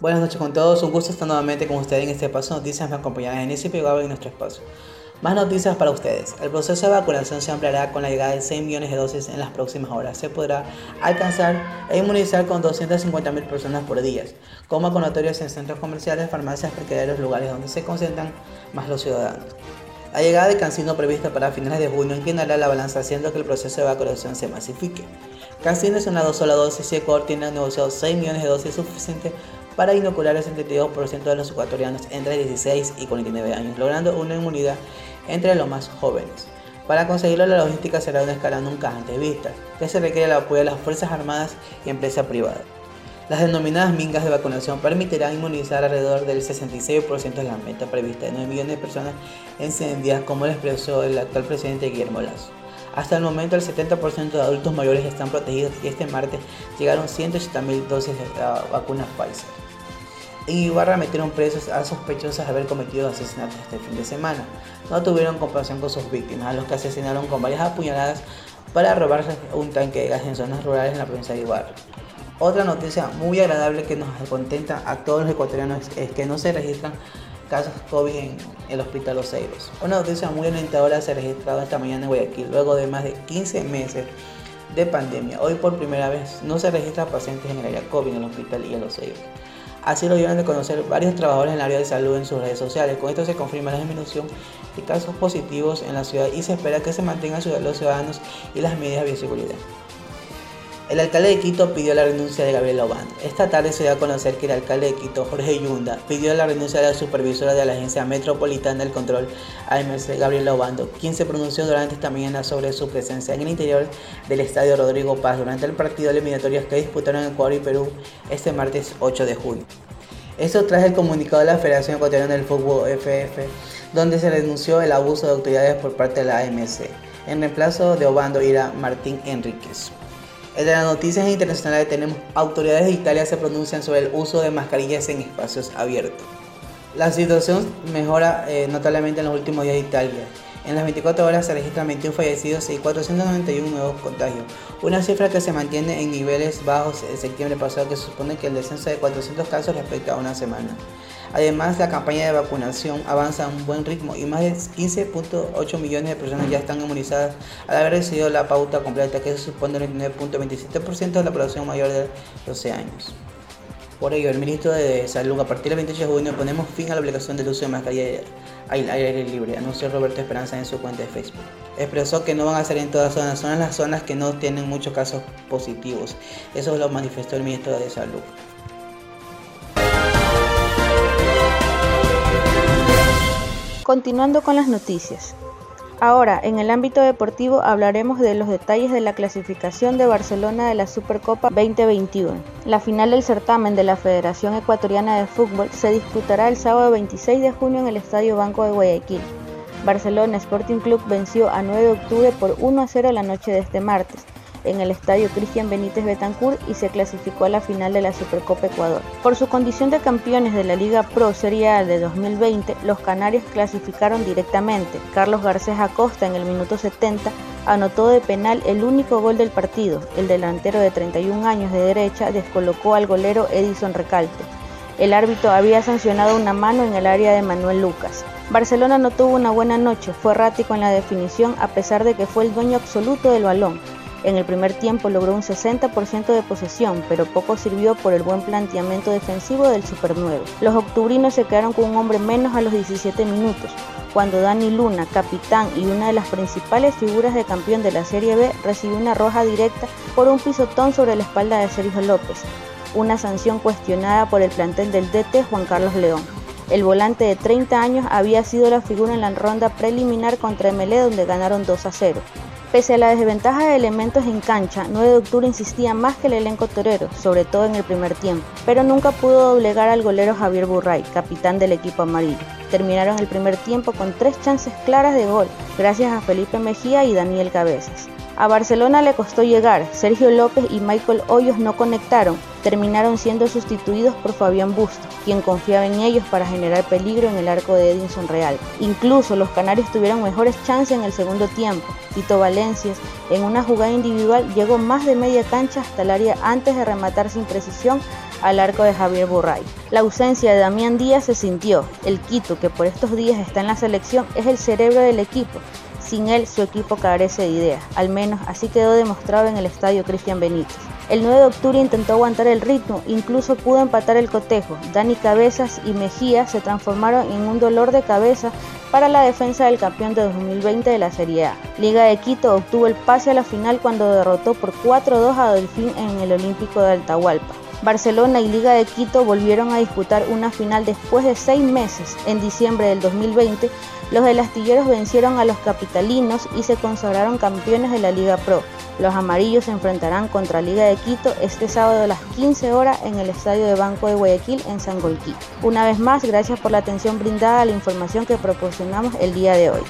Buenas noches con todos, un gusto estar nuevamente con ustedes en este espacio noticias. Me acompañan en ese en nuestro espacio. Más noticias para ustedes. El proceso de vacunación se ampliará con la llegada de 6 millones de dosis en las próximas horas. Se podrá alcanzar e inmunizar con 250 mil personas por día, con vacunatorios en centros comerciales, farmacias, los lugares donde se concentran más los ciudadanos. La llegada de Cancino prevista para finales de junio inclinará la balanza haciendo que el proceso de vacunación se masifique. Cancino es una sola dosis y Ecuador tiene negociado 6 millones de dosis suficientes para inocular el 72% de los ecuatorianos entre 16 y 49 años, logrando una inmunidad entre los más jóvenes. Para conseguirlo, la logística será una escala nunca antes vista, que se requiere el apoyo de las Fuerzas Armadas y empresas privadas. Las denominadas mingas de vacunación permitirán inmunizar alrededor del 66% de la meta prevista de 9 millones de personas en 100 días, como lo expresó el actual presidente Guillermo Lazo. Hasta el momento, el 70% de adultos mayores están protegidos y este martes llegaron 180.000 dosis de la vacuna Pfizer. En Ibarra metieron presos a sospechosos de haber cometido asesinatos este fin de semana. No tuvieron compasión con sus víctimas, a los que asesinaron con varias apuñaladas para robarse un tanque de gas en zonas rurales en la provincia de Ibarra. Otra noticia muy agradable que nos contenta a todos los ecuatorianos es que no se registran casos COVID en el Hospital Oseiros. Una noticia muy alentadora se ha registrado esta mañana en Guayaquil, luego de más de 15 meses de pandemia. Hoy por primera vez no se registran pacientes en el área COVID en el hospital y en los Oseiros. Así lo dieron de conocer varios trabajadores en el área de salud en sus redes sociales. Con esto se confirma la disminución de casos positivos en la ciudad y se espera que se mantengan los ciudadanos y las medidas de bioseguridad. El alcalde de Quito pidió la renuncia de Gabriel Obando. Esta tarde se dio a conocer que el alcalde de Quito, Jorge Yunda, pidió la renuncia de la supervisora de la Agencia Metropolitana del Control, AMC, Gabriel Obando, quien se pronunció durante esta mañana sobre su presencia en el interior del estadio Rodrigo Paz durante el partido de eliminatorias que disputaron Ecuador y Perú este martes 8 de junio. Esto tras el comunicado de la Federación Ecuatoriana del Fútbol FF, donde se denunció el abuso de autoridades por parte de la AMC. En reemplazo de Obando irá Martín Enríquez. En las noticias internacionales tenemos autoridades de Italia se pronuncian sobre el uso de mascarillas en espacios abiertos. La situación mejora eh, notablemente en los últimos días de Italia. En las 24 horas se registran 21 fallecidos y 491 nuevos contagios, una cifra que se mantiene en niveles bajos en septiembre pasado que supone que el descenso de 400 casos respecto a una semana. Además, la campaña de vacunación avanza a un buen ritmo y más de 15.8 millones de personas ya están inmunizadas al haber recibido la pauta completa, que supone el 29.27% de la población mayor de 12 años. Por ello, el ministro de Salud, a partir del 28 de junio, ponemos fin a la obligación del uso de mascarilla al aire libre, anunció Roberto Esperanza en su cuenta de Facebook. Expresó que no van a ser en todas las zonas, son las zonas que no tienen muchos casos positivos. Eso lo manifestó el ministro de Salud. Continuando con las noticias. Ahora, en el ámbito deportivo hablaremos de los detalles de la clasificación de Barcelona de la Supercopa 2021. La final del certamen de la Federación Ecuatoriana de Fútbol se disputará el sábado 26 de junio en el Estadio Banco de Guayaquil. Barcelona Sporting Club venció a 9 de octubre por 1 a 0 la noche de este martes en el estadio Cristian Benítez Betancourt y se clasificó a la final de la Supercopa Ecuador. Por su condición de campeones de la Liga Pro Serie A de 2020, los canarios clasificaron directamente. Carlos Garcés Acosta en el minuto 70 anotó de penal el único gol del partido. El delantero de 31 años de derecha descolocó al golero Edison Recalte. El árbitro había sancionado una mano en el área de Manuel Lucas. Barcelona no tuvo una buena noche, fue errático en la definición a pesar de que fue el dueño absoluto del balón. En el primer tiempo logró un 60% de posesión, pero poco sirvió por el buen planteamiento defensivo del Super 9. Los octubrinos se quedaron con un hombre menos a los 17 minutos, cuando Dani Luna, capitán y una de las principales figuras de campeón de la Serie B, recibió una roja directa por un pisotón sobre la espalda de Sergio López, una sanción cuestionada por el plantel del DT Juan Carlos León. El volante de 30 años había sido la figura en la ronda preliminar contra MLE donde ganaron 2 a 0. Pese a la desventaja de elementos en cancha, 9 de octubre insistía más que el elenco torero, sobre todo en el primer tiempo, pero nunca pudo doblegar al golero Javier Burray, capitán del equipo amarillo. Terminaron el primer tiempo con tres chances claras de gol, gracias a Felipe Mejía y Daniel Cabezas. A Barcelona le costó llegar, Sergio López y Michael Hoyos no conectaron, terminaron siendo sustituidos por Fabián Busto, quien confiaba en ellos para generar peligro en el arco de Edinson Real. Incluso los canarios tuvieron mejores chances en el segundo tiempo. Tito Valencias, en una jugada individual, llegó más de media cancha hasta el área antes de rematar sin precisión al arco de Javier Burray. La ausencia de Damián Díaz se sintió. El Quito, que por estos días está en la selección, es el cerebro del equipo. Sin él, su equipo carece de ideas. Al menos así quedó demostrado en el estadio Cristian Benítez. El 9 de octubre intentó aguantar el ritmo, incluso pudo empatar el cotejo. Dani Cabezas y Mejía se transformaron en un dolor de cabeza para la defensa del campeón de 2020 de la Serie A. Liga de Quito obtuvo el pase a la final cuando derrotó por 4-2 a Delfín en el Olímpico de Altahualpa. Barcelona y Liga de Quito volvieron a disputar una final después de seis meses. En diciembre del 2020, los elastilleros vencieron a los capitalinos y se consagraron campeones de la Liga Pro. Los amarillos se enfrentarán contra Liga de Quito este sábado a las 15 horas en el Estadio de Banco de Guayaquil en Sangolquí. Una vez más, gracias por la atención brindada a la información que proporcionamos el día de hoy.